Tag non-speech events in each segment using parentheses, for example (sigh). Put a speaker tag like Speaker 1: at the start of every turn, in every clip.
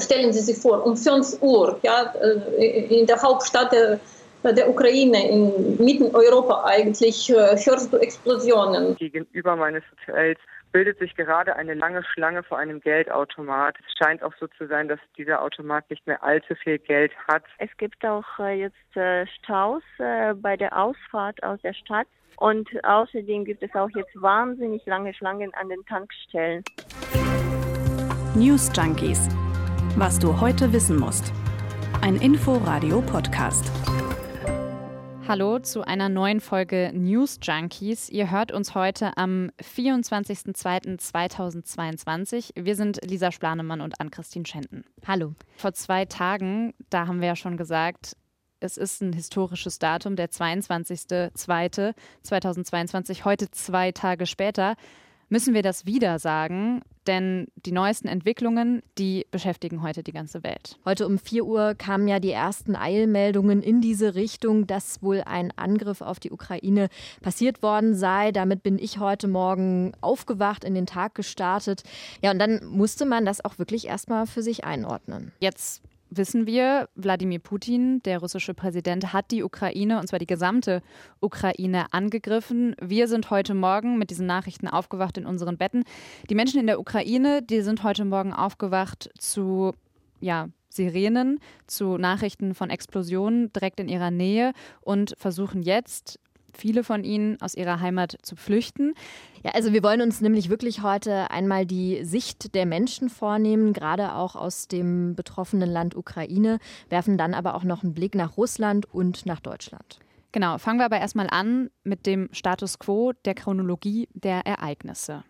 Speaker 1: Stellen Sie sich vor, um 5 Uhr ja, äh, in der Hauptstadt der, der Ukraine, in Mitteleuropa eigentlich, äh, hörst du Explosionen.
Speaker 2: Gegenüber meines Hotels bildet sich gerade eine lange Schlange vor einem Geldautomat. Es scheint auch so zu sein, dass dieser Automat nicht mehr allzu viel Geld hat.
Speaker 3: Es gibt auch äh, jetzt äh, Staus äh, bei der Ausfahrt aus der Stadt. Und außerdem gibt es auch jetzt wahnsinnig lange Schlangen an den Tankstellen.
Speaker 4: News Junkies. Was du heute wissen musst. Ein Info-Radio-Podcast.
Speaker 5: Hallo zu einer neuen Folge News Junkies. Ihr hört uns heute am 24.02.2022. Wir sind Lisa Splanemann und Ann-Christine Schenten.
Speaker 6: Hallo.
Speaker 5: Vor zwei Tagen, da haben wir ja schon gesagt, es ist ein historisches Datum, der 22.02.2022. Heute zwei Tage später müssen wir das wieder sagen, denn die neuesten Entwicklungen, die beschäftigen heute die ganze Welt.
Speaker 6: Heute um 4 Uhr kamen ja die ersten Eilmeldungen in diese Richtung, dass wohl ein Angriff auf die Ukraine passiert worden sei. Damit bin ich heute Morgen aufgewacht, in den Tag gestartet. Ja, und dann musste man das auch wirklich erstmal für sich einordnen.
Speaker 5: Jetzt wissen wir, Wladimir Putin, der russische Präsident, hat die Ukraine, und zwar die gesamte Ukraine, angegriffen. Wir sind heute Morgen mit diesen Nachrichten aufgewacht in unseren Betten. Die Menschen in der Ukraine, die sind heute Morgen aufgewacht zu, ja, Sirenen, zu Nachrichten von Explosionen direkt in ihrer Nähe und versuchen jetzt viele von ihnen aus ihrer Heimat zu flüchten.
Speaker 6: Ja, also wir wollen uns nämlich wirklich heute einmal die Sicht der Menschen vornehmen, gerade auch aus dem betroffenen Land Ukraine, werfen dann aber auch noch einen Blick nach Russland und nach Deutschland.
Speaker 5: Genau, fangen wir aber erstmal an mit dem Status quo der Chronologie der Ereignisse.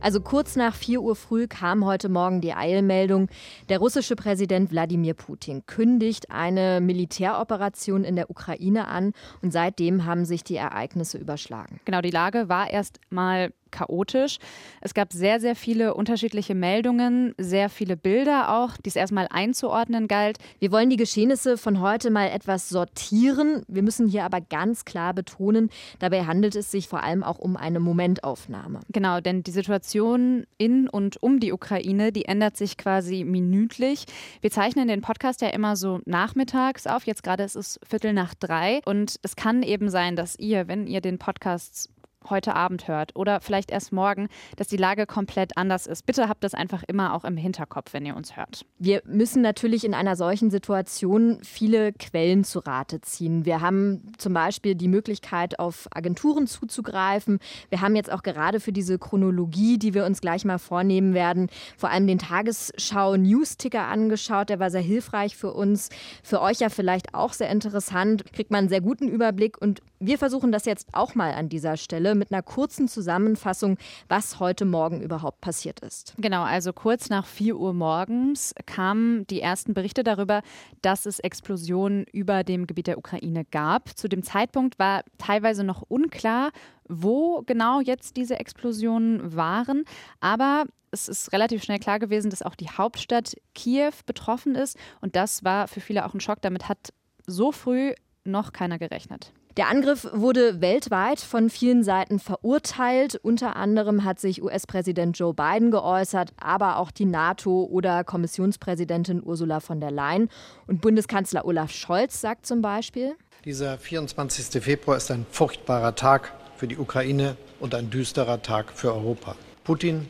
Speaker 6: Also kurz nach 4 Uhr früh kam heute Morgen die Eilmeldung, der russische Präsident Wladimir Putin kündigt eine Militäroperation in der Ukraine an und seitdem haben sich die Ereignisse überschlagen.
Speaker 5: Genau, die Lage war erst mal chaotisch. Es gab sehr, sehr viele unterschiedliche Meldungen, sehr viele Bilder auch, die es erstmal einzuordnen galt.
Speaker 6: Wir wollen die Geschehnisse von heute mal etwas sortieren. Wir müssen hier aber ganz klar betonen, dabei handelt es sich vor allem auch um eine Momentaufnahme.
Speaker 5: Genau, denn die Situation in und um die Ukraine, die ändert sich quasi minütlich. Wir zeichnen den Podcast ja immer so nachmittags auf. Jetzt gerade ist es Viertel nach drei. Und es kann eben sein, dass ihr, wenn ihr den Podcast heute Abend hört oder vielleicht erst morgen, dass die Lage komplett anders ist. Bitte habt das einfach immer auch im Hinterkopf, wenn ihr uns hört.
Speaker 6: Wir müssen natürlich in einer solchen Situation viele Quellen zu Rate ziehen. Wir haben zum Beispiel die Möglichkeit, auf Agenturen zuzugreifen. Wir haben jetzt auch gerade für diese Chronologie, die wir uns gleich mal vornehmen werden, vor allem den Tagesschau News-Ticker angeschaut. Der war sehr hilfreich für uns. Für euch ja vielleicht auch sehr interessant. Kriegt man einen sehr guten Überblick und wir versuchen das jetzt auch mal an dieser Stelle mit einer kurzen Zusammenfassung, was heute Morgen überhaupt passiert ist.
Speaker 5: Genau, also kurz nach 4 Uhr morgens kamen die ersten Berichte darüber, dass es Explosionen über dem Gebiet der Ukraine gab. Zu dem Zeitpunkt war teilweise noch unklar, wo genau jetzt diese Explosionen waren. Aber es ist relativ schnell klar gewesen, dass auch die Hauptstadt Kiew betroffen ist. Und das war für viele auch ein Schock. Damit hat so früh noch keiner gerechnet.
Speaker 6: Der Angriff wurde weltweit von vielen Seiten verurteilt. Unter anderem hat sich US-Präsident Joe Biden geäußert, aber auch die NATO oder Kommissionspräsidentin Ursula von der Leyen. Und Bundeskanzler Olaf Scholz sagt zum Beispiel,
Speaker 7: dieser 24. Februar ist ein furchtbarer Tag für die Ukraine und ein düsterer Tag für Europa. Putin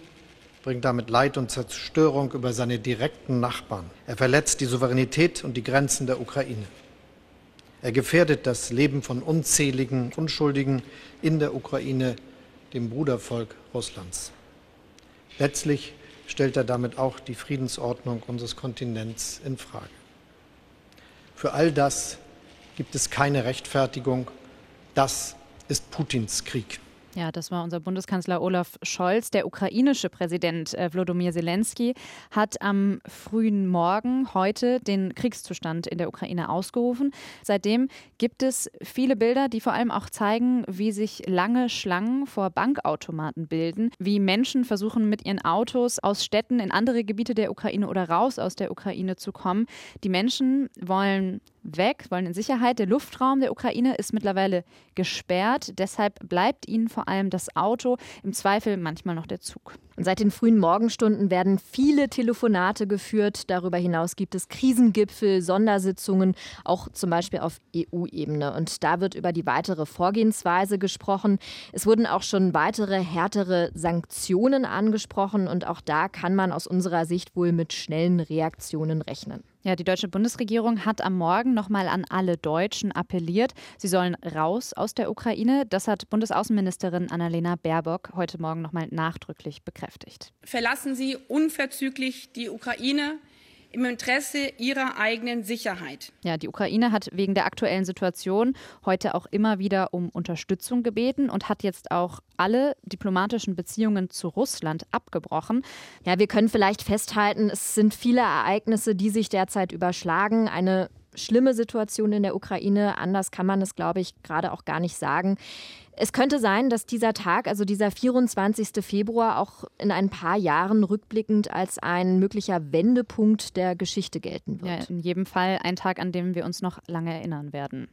Speaker 7: bringt damit Leid und Zerstörung über seine direkten Nachbarn. Er verletzt die Souveränität und die Grenzen der Ukraine. Er gefährdet das Leben von unzähligen Unschuldigen in der Ukraine, dem Brudervolk Russlands. Letztlich stellt er damit auch die Friedensordnung unseres Kontinents in Frage. Für all das gibt es keine Rechtfertigung. Das ist Putins Krieg.
Speaker 5: Ja, das war unser Bundeskanzler Olaf Scholz. Der ukrainische Präsident äh, Wlodomir Zelensky hat am frühen Morgen heute den Kriegszustand in der Ukraine ausgerufen. Seitdem gibt es viele Bilder, die vor allem auch zeigen, wie sich lange Schlangen vor Bankautomaten bilden, wie Menschen versuchen, mit ihren Autos aus Städten in andere Gebiete der Ukraine oder raus aus der Ukraine zu kommen. Die Menschen wollen weg, wollen in Sicherheit. Der Luftraum der Ukraine ist mittlerweile gesperrt. Deshalb bleibt ihnen vor allem das Auto, im Zweifel manchmal noch der Zug.
Speaker 6: Und seit den frühen Morgenstunden werden viele Telefonate geführt. Darüber hinaus gibt es Krisengipfel, Sondersitzungen, auch zum Beispiel auf EU-Ebene. Und da wird über die weitere Vorgehensweise gesprochen. Es wurden auch schon weitere härtere Sanktionen angesprochen. Und auch da kann man aus unserer Sicht wohl mit schnellen Reaktionen rechnen.
Speaker 5: Ja, die deutsche Bundesregierung hat am Morgen nochmal an alle Deutschen appelliert. Sie sollen raus aus der Ukraine. Das hat Bundesaußenministerin Annalena Baerbock heute Morgen nochmal nachdrücklich bekräftigt.
Speaker 8: Verlassen Sie unverzüglich die Ukraine im Interesse ihrer eigenen Sicherheit.
Speaker 5: Ja, die Ukraine hat wegen der aktuellen Situation heute auch immer wieder um Unterstützung gebeten und hat jetzt auch alle diplomatischen Beziehungen zu Russland abgebrochen.
Speaker 6: Ja, wir können vielleicht festhalten, es sind viele Ereignisse, die sich derzeit überschlagen. Eine schlimme Situation in der Ukraine. Anders kann man es, glaube ich, gerade auch gar nicht sagen. Es könnte sein, dass dieser Tag, also dieser 24. Februar, auch in ein paar Jahren rückblickend als ein möglicher Wendepunkt der Geschichte gelten wird.
Speaker 5: Ja, in jedem Fall ein Tag, an dem wir uns noch lange erinnern werden.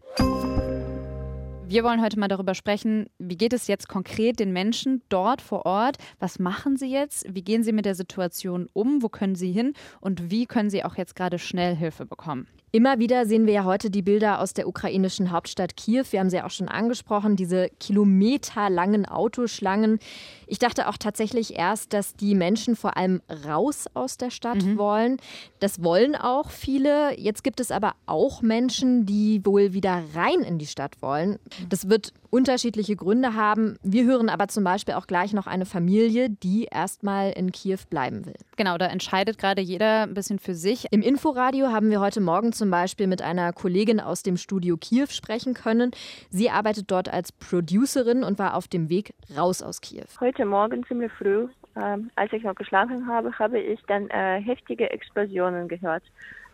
Speaker 5: Wir wollen heute mal darüber sprechen, wie geht es jetzt konkret den Menschen dort vor Ort? Was machen sie jetzt? Wie gehen sie mit der Situation um? Wo können sie hin? Und wie können sie auch jetzt gerade schnell Hilfe bekommen?
Speaker 6: Immer wieder sehen wir ja heute die Bilder aus der ukrainischen Hauptstadt Kiew. Wir haben sie ja auch schon angesprochen, diese kilometerlangen Autoschlangen. Ich dachte auch tatsächlich erst, dass die Menschen vor allem raus aus der Stadt mhm. wollen. Das wollen auch viele. Jetzt gibt es aber auch Menschen, die wohl wieder rein in die Stadt wollen. Das wird unterschiedliche Gründe haben. Wir hören aber zum Beispiel auch gleich noch eine Familie, die erstmal in Kiew bleiben will.
Speaker 5: Genau, da entscheidet gerade jeder ein bisschen für sich.
Speaker 6: Im Inforadio haben wir heute Morgen zum Beispiel mit einer Kollegin aus dem Studio Kiew sprechen können. Sie arbeitet dort als Producerin und war auf dem Weg raus aus Kiew.
Speaker 3: Heute Morgen ziemlich früh, äh, als ich noch geschlafen habe, habe ich dann äh, heftige Explosionen gehört.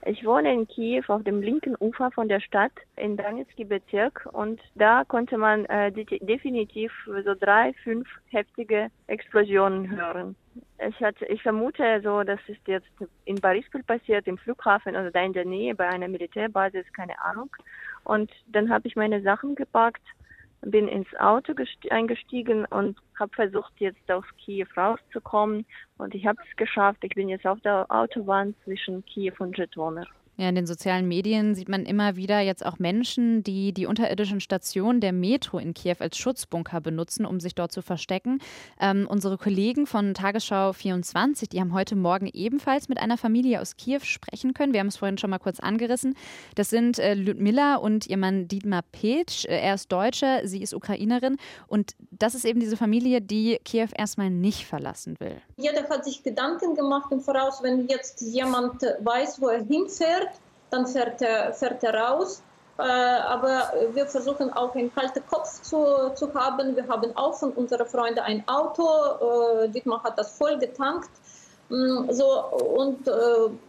Speaker 3: Ich wohne in Kiew auf dem linken Ufer von der Stadt in Donetski Bezirk und da konnte man äh, definitiv so drei, fünf heftige Explosionen hören. Ich, hatte, ich vermute so, das ist jetzt in Borispol passiert, im Flughafen oder da in der Nähe bei einer Militärbasis, keine Ahnung. Und dann habe ich meine Sachen gepackt bin ins Auto eingestiegen und habe versucht, jetzt aus Kiew rauszukommen. Und ich habe es geschafft. Ich bin jetzt auf der Autobahn zwischen Kiew und Žytomyr.
Speaker 5: Ja, in den sozialen Medien sieht man immer wieder jetzt auch Menschen, die die unterirdischen Stationen der Metro in Kiew als Schutzbunker benutzen, um sich dort zu verstecken. Ähm, unsere Kollegen von Tagesschau 24, die haben heute Morgen ebenfalls mit einer Familie aus Kiew sprechen können. Wir haben es vorhin schon mal kurz angerissen. Das sind äh, Ludmilla und ihr Mann Dietmar Petsch. Äh, er ist Deutscher, sie ist Ukrainerin. Und das ist eben diese Familie, die Kiew erstmal nicht verlassen will.
Speaker 1: Jeder hat sich Gedanken gemacht im Voraus, wenn jetzt jemand weiß, wo er hinfährt dann fährt er, fährt er raus. Äh, aber wir versuchen auch einen kalten Kopf zu, zu haben. Wir haben auch von unseren Freunden ein Auto. Äh, Dietmar hat das voll getankt. Mm, so, und äh,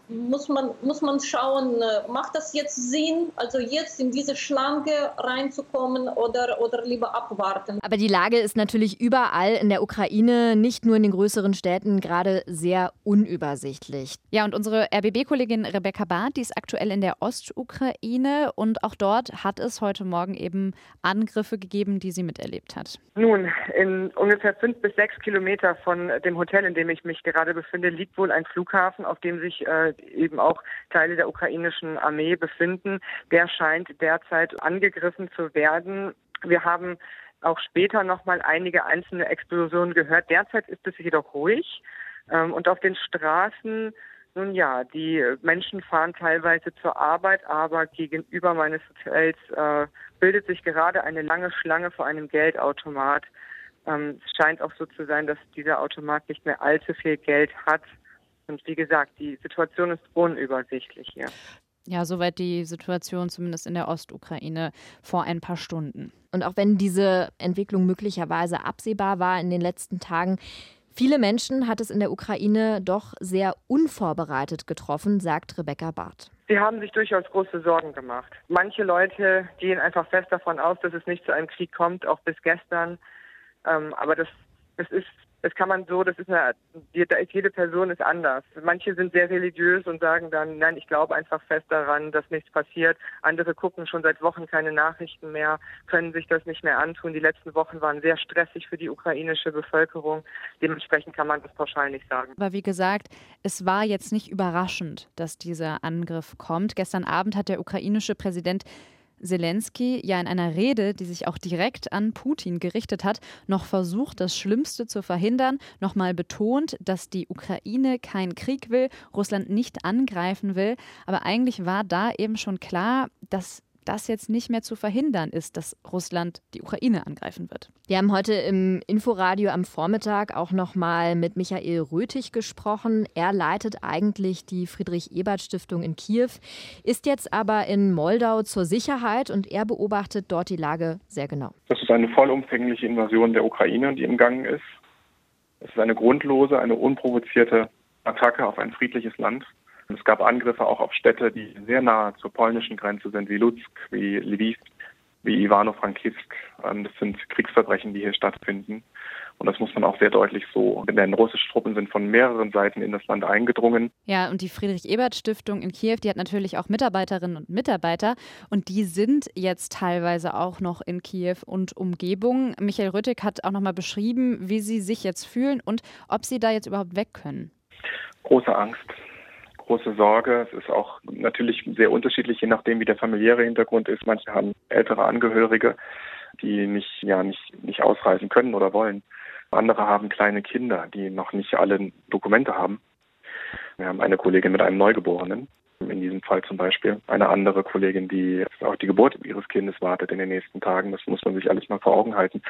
Speaker 1: muss, man, muss man schauen, äh, macht das jetzt Sinn, also jetzt in diese Schlange reinzukommen oder, oder lieber abwarten?
Speaker 6: Aber die Lage ist natürlich überall in der Ukraine, nicht nur in den größeren Städten, gerade sehr unübersichtlich.
Speaker 5: Ja, und unsere RBB-Kollegin Rebecca Barth, die ist aktuell in der Ostukraine und auch dort hat es heute Morgen eben Angriffe gegeben, die sie miterlebt hat.
Speaker 2: Nun, in ungefähr fünf bis sechs Kilometer von dem Hotel, in dem ich mich gerade befinde, liegt wohl ein Flughafen, auf dem sich äh, eben auch Teile der ukrainischen Armee befinden. Der scheint derzeit angegriffen zu werden. Wir haben auch später noch mal einige einzelne Explosionen gehört. Derzeit ist es jedoch ruhig. Ähm, und auf den Straßen, nun ja, die Menschen fahren teilweise zur Arbeit, aber gegenüber meines Hotels äh, bildet sich gerade eine lange Schlange vor einem Geldautomat. Ähm, es scheint auch so zu sein, dass dieser Automat nicht mehr allzu viel Geld hat. Und wie gesagt, die Situation ist unübersichtlich hier.
Speaker 5: Ja, soweit die Situation zumindest in der Ostukraine vor ein paar Stunden.
Speaker 6: Und auch wenn diese Entwicklung möglicherweise absehbar war in den letzten Tagen, viele Menschen hat es in der Ukraine doch sehr unvorbereitet getroffen, sagt Rebecca Barth.
Speaker 2: Sie haben sich durchaus große Sorgen gemacht. Manche Leute gehen einfach fest davon aus, dass es nicht zu einem Krieg kommt, auch bis gestern. Ähm, aber das, das ist das kann man so, das ist eine, jede Person ist anders. Manche sind sehr religiös und sagen dann, nein, ich glaube einfach fest daran, dass nichts passiert. Andere gucken schon seit Wochen keine Nachrichten mehr, können sich das nicht mehr antun. Die letzten Wochen waren sehr stressig für die ukrainische Bevölkerung. Dementsprechend kann man das pauschal nicht sagen.
Speaker 5: Aber wie gesagt, es war jetzt nicht überraschend, dass dieser Angriff kommt. Gestern Abend hat der ukrainische Präsident Zelensky ja in einer Rede, die sich auch direkt an Putin gerichtet hat, noch versucht, das Schlimmste zu verhindern, nochmal betont, dass die Ukraine keinen Krieg will, Russland nicht angreifen will. Aber eigentlich war da eben schon klar, dass das jetzt nicht mehr zu verhindern ist, dass Russland die Ukraine angreifen wird.
Speaker 6: Wir haben heute im Inforadio am Vormittag auch noch mal mit Michael Röthig gesprochen. Er leitet eigentlich die Friedrich-Ebert-Stiftung in Kiew, ist jetzt aber in Moldau zur Sicherheit und er beobachtet dort die Lage sehr genau.
Speaker 9: Das ist eine vollumfängliche Invasion der Ukraine, die im Gang ist. Es ist eine grundlose, eine unprovozierte Attacke auf ein friedliches Land. Es gab Angriffe auch auf Städte, die sehr nahe zur polnischen Grenze sind, wie Lutsk, wie Lviv, wie Ivano-Frankivsk. Ähm, das sind Kriegsverbrechen, die hier stattfinden. Und das muss man auch sehr deutlich so benennen. Russische Truppen sind von mehreren Seiten in das Land eingedrungen.
Speaker 5: Ja, und die Friedrich-Ebert-Stiftung in Kiew, die hat natürlich auch Mitarbeiterinnen und Mitarbeiter. Und die sind jetzt teilweise auch noch in Kiew und Umgebung. Michael Rüttig hat auch nochmal beschrieben, wie sie sich jetzt fühlen und ob sie da jetzt überhaupt weg können.
Speaker 9: Große Angst große Sorge. Es ist auch natürlich sehr unterschiedlich, je nachdem, wie der familiäre Hintergrund ist. Manche haben ältere Angehörige, die nicht, ja, nicht, nicht ausreisen können oder wollen. Andere haben kleine Kinder, die noch nicht alle Dokumente haben. Wir haben eine Kollegin mit einem Neugeborenen in diesem Fall zum Beispiel. Eine andere Kollegin, die auf die Geburt ihres Kindes wartet in den nächsten Tagen. Das muss man sich alles mal vor Augen halten.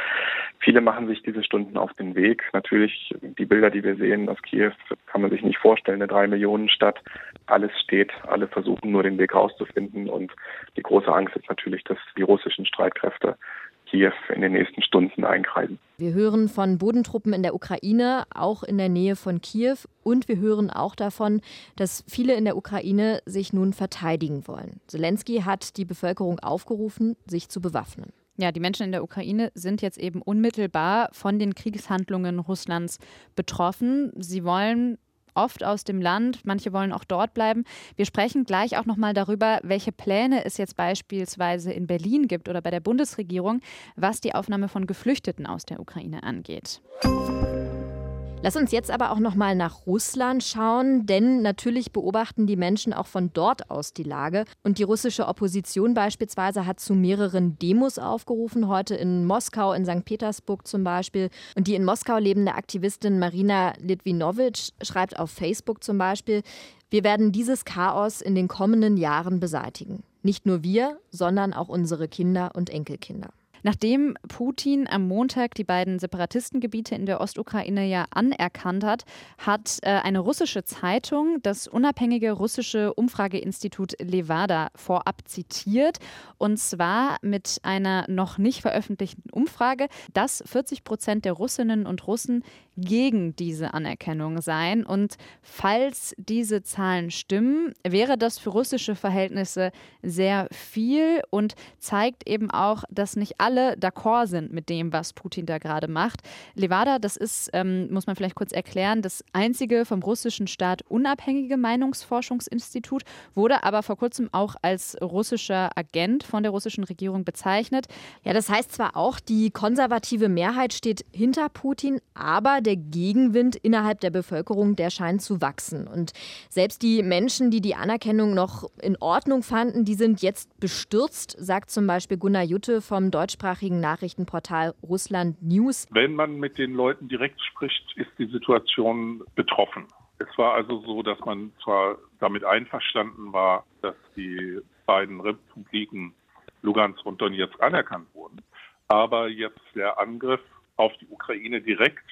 Speaker 9: Viele machen sich diese Stunden auf den Weg. Natürlich, die Bilder, die wir sehen aus Kiew, kann man sich nicht vorstellen. Eine drei Millionen Stadt. Alles steht. Alle versuchen nur den Weg rauszufinden. Und die große Angst ist natürlich, dass die russischen Streitkräfte Kiew in den nächsten Stunden einkreisen.
Speaker 6: Wir hören von Bodentruppen in der Ukraine, auch in der Nähe von Kiew. Und wir hören auch davon, dass viele in der Ukraine sich nun verteidigen wollen. Zelensky hat die Bevölkerung aufgerufen, sich zu bewaffnen.
Speaker 5: Ja, die Menschen in der Ukraine sind jetzt eben unmittelbar von den Kriegshandlungen Russlands betroffen. Sie wollen oft aus dem Land, manche wollen auch dort bleiben. Wir sprechen gleich auch noch mal darüber, welche Pläne es jetzt beispielsweise in Berlin gibt oder bei der Bundesregierung, was die Aufnahme von Geflüchteten aus der Ukraine angeht.
Speaker 6: Lass uns jetzt aber auch noch mal nach Russland schauen, denn natürlich beobachten die Menschen auch von dort aus die Lage. Und die russische Opposition beispielsweise hat zu mehreren Demos aufgerufen, heute in Moskau, in St. Petersburg zum Beispiel. Und die in Moskau lebende Aktivistin Marina Litvinowitsch schreibt auf Facebook zum Beispiel, wir werden dieses Chaos in den kommenden Jahren beseitigen. Nicht nur wir, sondern auch unsere Kinder und Enkelkinder.
Speaker 5: Nachdem Putin am Montag die beiden Separatistengebiete in der Ostukraine ja anerkannt hat, hat äh, eine russische Zeitung das unabhängige russische Umfrageinstitut Levada vorab zitiert. Und zwar mit einer noch nicht veröffentlichten Umfrage, dass 40 Prozent der Russinnen und Russen gegen diese Anerkennung seien. Und falls diese Zahlen stimmen, wäre das für russische Verhältnisse sehr viel und zeigt eben auch, dass nicht alle d'accord sind mit dem, was Putin da gerade macht. Levada, das ist, ähm, muss man vielleicht kurz erklären, das einzige vom russischen Staat unabhängige Meinungsforschungsinstitut, wurde aber vor kurzem auch als russischer Agent von der russischen Regierung bezeichnet.
Speaker 6: Ja, das heißt zwar auch, die konservative Mehrheit steht hinter Putin, aber der Gegenwind innerhalb der Bevölkerung, der scheint zu wachsen. Und selbst die Menschen, die die Anerkennung noch in Ordnung fanden, die sind jetzt bestürzt, sagt zum Beispiel Gunnar Jutte vom deutschsprachigen Nachrichtenportal Russland News.
Speaker 10: Wenn man mit den Leuten direkt spricht, ist die Situation betroffen. Es war also so, dass man zwar damit einverstanden war, dass die beiden Republiken Lugansk und Donetsk anerkannt wurden, aber jetzt der Angriff auf die Ukraine direkt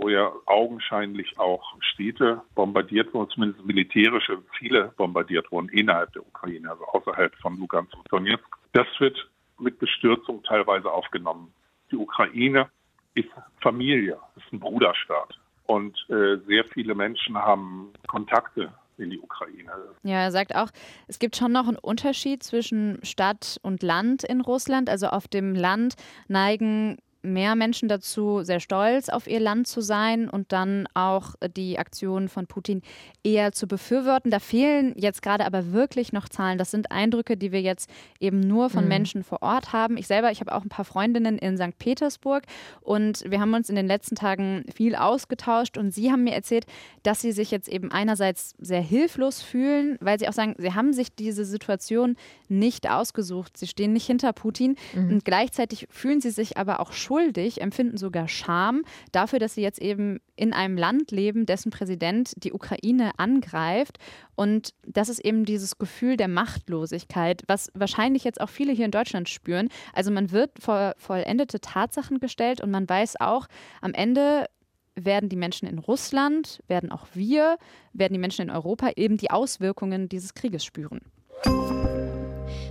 Speaker 10: wo ja augenscheinlich auch Städte bombardiert wurden, zumindest militärische Ziele bombardiert wurden innerhalb der Ukraine, also außerhalb von Lugansk und Donetsk. Das wird mit Bestürzung teilweise aufgenommen. Die Ukraine ist Familie, ist ein Bruderstaat. Und äh, sehr viele Menschen haben Kontakte in die Ukraine.
Speaker 5: Ja, er sagt auch, es gibt schon noch einen Unterschied zwischen Stadt und Land in Russland. Also auf dem Land neigen mehr Menschen dazu, sehr stolz auf ihr Land zu sein und dann auch die Aktionen von Putin eher zu befürworten. Da fehlen jetzt gerade aber wirklich noch Zahlen. Das sind Eindrücke, die wir jetzt eben nur von mhm. Menschen vor Ort haben. Ich selber, ich habe auch ein paar Freundinnen in St. Petersburg und wir haben uns in den letzten Tagen viel ausgetauscht und sie haben mir erzählt, dass sie sich jetzt eben einerseits sehr hilflos fühlen, weil sie auch sagen, sie haben sich diese Situation nicht ausgesucht. Sie stehen nicht hinter Putin mhm. und gleichzeitig fühlen sie sich aber auch schuldig, empfinden sogar Scham dafür, dass sie jetzt eben in einem Land leben, dessen Präsident die Ukraine angreift. Und das ist eben dieses Gefühl der Machtlosigkeit, was wahrscheinlich jetzt auch viele hier in Deutschland spüren. Also man wird vor vollendete Tatsachen gestellt und man weiß auch, am Ende werden die Menschen in Russland, werden auch wir, werden die Menschen in Europa eben die Auswirkungen dieses Krieges spüren.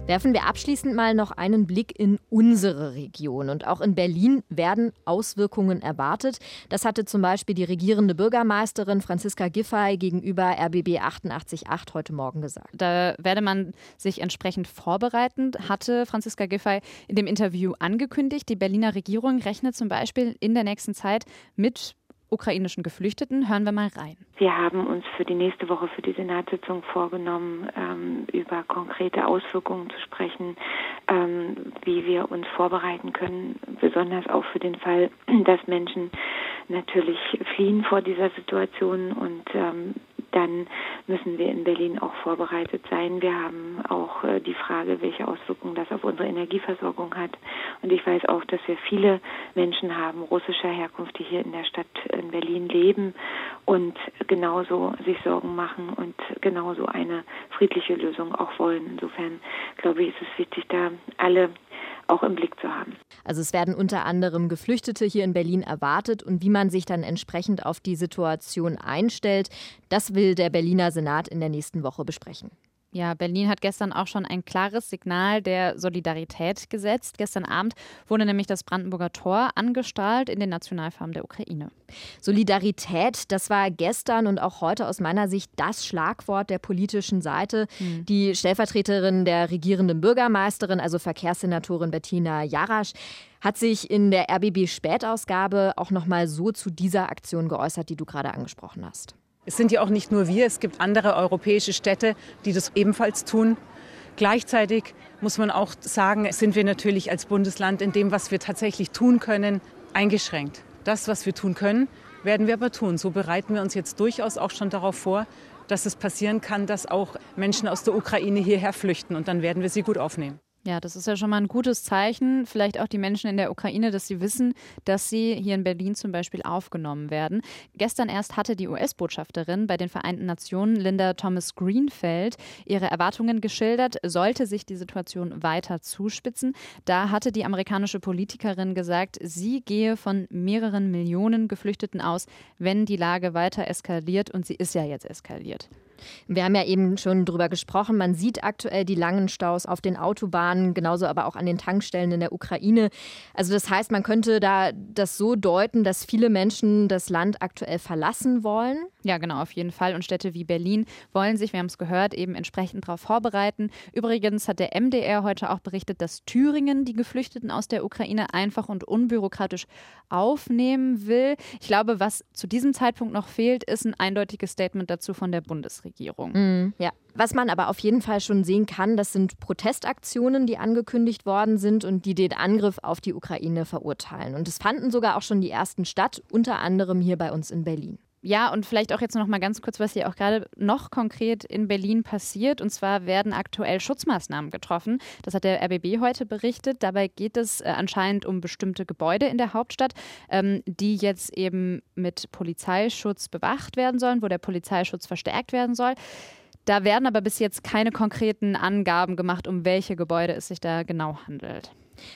Speaker 6: Werfen wir abschließend mal noch einen Blick in unsere Region. Und auch in Berlin werden Auswirkungen erwartet. Das hatte zum Beispiel die regierende Bürgermeisterin Franziska Giffey gegenüber RBB 888 heute Morgen gesagt.
Speaker 5: Da werde man sich entsprechend vorbereiten, hatte Franziska Giffey in dem Interview angekündigt. Die Berliner Regierung rechnet zum Beispiel in der nächsten Zeit mit ukrainischen Geflüchteten. Hören wir mal rein.
Speaker 11: Wir haben uns für die nächste Woche für die Senatssitzung vorgenommen, ähm, über konkrete Auswirkungen zu sprechen, ähm, wie wir uns vorbereiten können, besonders auch für den Fall, (clears throat) dass Menschen natürlich fliehen vor dieser Situation und ähm, dann müssen wir in Berlin auch vorbereitet sein. Wir haben auch äh, die Frage, welche Auswirkungen das auf unsere Energieversorgung hat. Und ich weiß auch, dass wir viele Menschen haben russischer Herkunft, die hier in der Stadt in Berlin leben und genauso sich Sorgen machen und genauso eine friedliche Lösung auch wollen. Insofern glaube ich, ist es wichtig, da alle auch im Blick zu haben.
Speaker 6: Also es werden unter anderem Geflüchtete hier in Berlin erwartet und wie man sich dann entsprechend auf die Situation einstellt, das will der Berliner Senat in der nächsten Woche besprechen.
Speaker 5: Ja, Berlin hat gestern auch schon ein klares Signal der Solidarität gesetzt. Gestern Abend wurde nämlich das Brandenburger Tor angestrahlt in den Nationalfarben der Ukraine.
Speaker 6: Solidarität, das war gestern und auch heute aus meiner Sicht das Schlagwort der politischen Seite. Mhm. Die Stellvertreterin der regierenden Bürgermeisterin, also Verkehrssenatorin Bettina Jarasch, hat sich in der RBB Spätausgabe auch noch mal so zu dieser Aktion geäußert, die du gerade angesprochen hast.
Speaker 12: Es sind ja auch nicht nur wir, es gibt andere europäische Städte, die das ebenfalls tun. Gleichzeitig muss man auch sagen, sind wir natürlich als Bundesland in dem, was wir tatsächlich tun können, eingeschränkt. Das, was wir tun können, werden wir aber tun. So bereiten wir uns jetzt durchaus auch schon darauf vor, dass es passieren kann, dass auch Menschen aus der Ukraine hierher flüchten. Und dann werden wir sie gut aufnehmen.
Speaker 5: Ja, das ist ja schon mal ein gutes Zeichen. Vielleicht auch die Menschen in der Ukraine, dass sie wissen, dass sie hier in Berlin zum Beispiel aufgenommen werden. Gestern erst hatte die US-Botschafterin bei den Vereinten Nationen, Linda Thomas Greenfeld, ihre Erwartungen geschildert, sollte sich die Situation weiter zuspitzen. Da hatte die amerikanische Politikerin gesagt, sie gehe von mehreren Millionen Geflüchteten aus, wenn die Lage weiter eskaliert. Und sie ist ja jetzt eskaliert.
Speaker 6: Wir haben ja eben schon drüber gesprochen. Man sieht aktuell die langen Staus auf den Autobahnen, genauso aber auch an den Tankstellen in der Ukraine. Also das heißt, man könnte da das so deuten, dass viele Menschen das Land aktuell verlassen wollen.
Speaker 5: Ja, genau, auf jeden Fall. Und Städte wie Berlin wollen sich, wir haben es gehört, eben entsprechend darauf vorbereiten. Übrigens hat der MDR heute auch berichtet, dass Thüringen die Geflüchteten aus der Ukraine einfach und unbürokratisch aufnehmen will. Ich glaube, was zu diesem Zeitpunkt noch fehlt, ist ein eindeutiges Statement dazu von der Bundesregierung.
Speaker 6: Mhm, ja. Was man aber auf jeden Fall schon sehen kann, das sind Protestaktionen, die angekündigt worden sind und die den Angriff auf die Ukraine verurteilen. Und es fanden sogar auch schon die ersten statt, unter anderem hier bei uns in Berlin.
Speaker 5: Ja, und vielleicht auch jetzt noch mal ganz kurz, was hier auch gerade noch konkret in Berlin passiert. Und zwar werden aktuell Schutzmaßnahmen getroffen. Das hat der RBB heute berichtet. Dabei geht es äh, anscheinend um bestimmte Gebäude in der Hauptstadt, ähm, die jetzt eben mit Polizeischutz bewacht werden sollen, wo der Polizeischutz verstärkt werden soll. Da werden aber bis jetzt keine konkreten Angaben gemacht, um welche Gebäude es sich da genau handelt.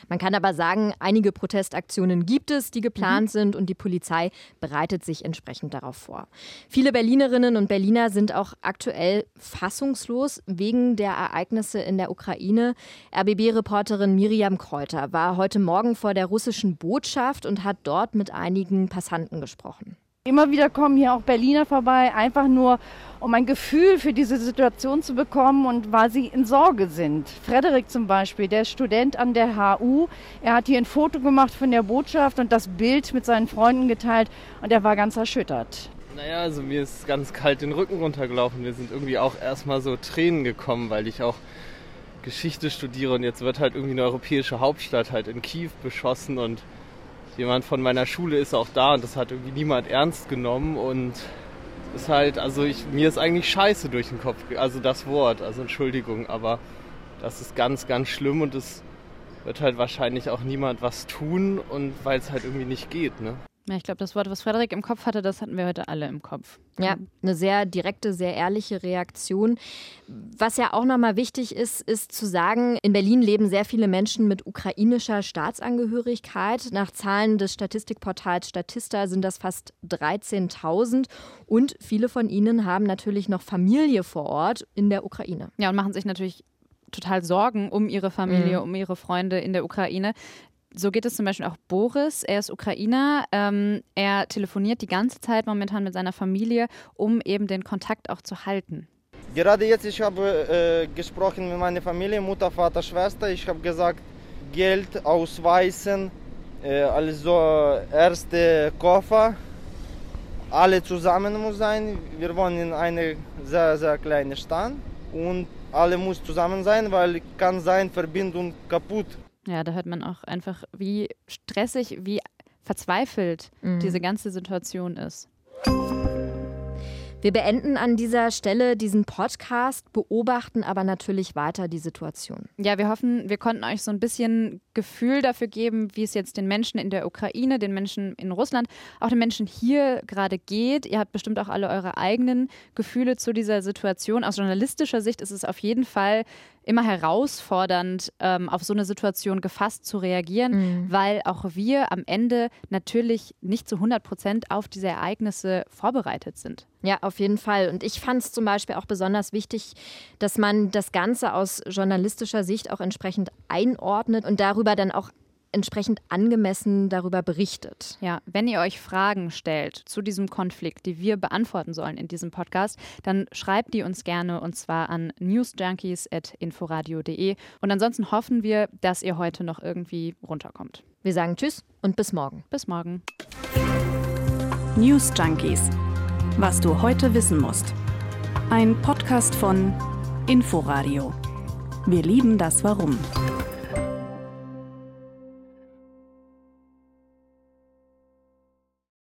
Speaker 6: Man kann aber sagen, einige Protestaktionen gibt es, die geplant mhm. sind und die Polizei bereitet sich entsprechend darauf vor. Viele Berlinerinnen und Berliner sind auch aktuell fassungslos wegen der Ereignisse in der Ukraine. RBB-Reporterin Miriam Kräuter war heute Morgen vor der russischen Botschaft und hat dort mit einigen Passanten gesprochen.
Speaker 13: Immer wieder kommen hier auch Berliner vorbei, einfach nur um ein Gefühl für diese Situation zu bekommen und weil sie in Sorge sind. Frederik zum Beispiel, der Student an der HU, er hat hier ein Foto gemacht von der Botschaft und das Bild mit seinen Freunden geteilt und er war ganz erschüttert.
Speaker 14: Naja, also mir ist ganz kalt den Rücken runtergelaufen. Wir sind irgendwie auch erstmal so Tränen gekommen, weil ich auch Geschichte studiere und jetzt wird halt irgendwie eine europäische Hauptstadt halt in Kiew beschossen und jemand von meiner Schule ist auch da und das hat irgendwie niemand ernst genommen und ist halt, also ich, mir ist eigentlich scheiße durch den Kopf, also das Wort, also Entschuldigung, aber das ist ganz, ganz schlimm und es wird halt wahrscheinlich auch niemand was tun und weil es halt irgendwie nicht geht, ne?
Speaker 5: Ja, ich glaube, das Wort, was Frederik im Kopf hatte, das hatten wir heute alle im Kopf.
Speaker 6: Ja, eine sehr direkte, sehr ehrliche Reaktion. Was ja auch nochmal wichtig ist, ist zu sagen, in Berlin leben sehr viele Menschen mit ukrainischer Staatsangehörigkeit. Nach Zahlen des Statistikportals Statista sind das fast 13.000 und viele von ihnen haben natürlich noch Familie vor Ort in der Ukraine.
Speaker 5: Ja, und machen sich natürlich total Sorgen um ihre Familie, mhm. um ihre Freunde in der Ukraine so geht es zum Beispiel auch Boris. Er ist Ukrainer. Ähm, er telefoniert die ganze Zeit momentan mit seiner Familie, um eben den Kontakt auch zu halten.
Speaker 15: Gerade jetzt, ich habe äh, gesprochen mit meiner Familie, Mutter, Vater, Schwester. Ich habe gesagt, Geld ausweisen, äh, also erste Koffer. Alle zusammen muss sein. Wir wohnen in einer sehr, sehr kleinen Stadt und alle muss zusammen sein, weil kann sein Verbindung kaputt.
Speaker 5: Ja, da hört man auch einfach, wie stressig, wie verzweifelt mhm. diese ganze Situation ist.
Speaker 6: Wir beenden an dieser Stelle diesen Podcast, beobachten aber natürlich weiter die Situation.
Speaker 5: Ja, wir hoffen, wir konnten euch so ein bisschen Gefühl dafür geben, wie es jetzt den Menschen in der Ukraine, den Menschen in Russland, auch den Menschen hier gerade geht. Ihr habt bestimmt auch alle eure eigenen Gefühle zu dieser Situation. Aus journalistischer Sicht ist es auf jeden Fall immer herausfordernd, ähm, auf so eine Situation gefasst zu reagieren, mhm. weil auch wir am Ende natürlich nicht zu 100 Prozent auf diese Ereignisse vorbereitet sind.
Speaker 6: Ja, auf jeden Fall. Und ich fand es zum Beispiel auch besonders wichtig, dass man das Ganze aus journalistischer Sicht auch entsprechend einordnet und darüber dann auch entsprechend angemessen darüber berichtet.
Speaker 5: Ja, wenn ihr euch Fragen stellt zu diesem Konflikt, die wir beantworten sollen in diesem Podcast, dann schreibt die uns gerne und zwar an newsjunkies.inforadio.de. Und ansonsten hoffen wir, dass ihr heute noch irgendwie runterkommt.
Speaker 6: Wir sagen Tschüss und bis morgen.
Speaker 5: Bis morgen.
Speaker 4: News Junkies. Was du heute wissen musst. Ein Podcast von Inforadio. Wir lieben das Warum.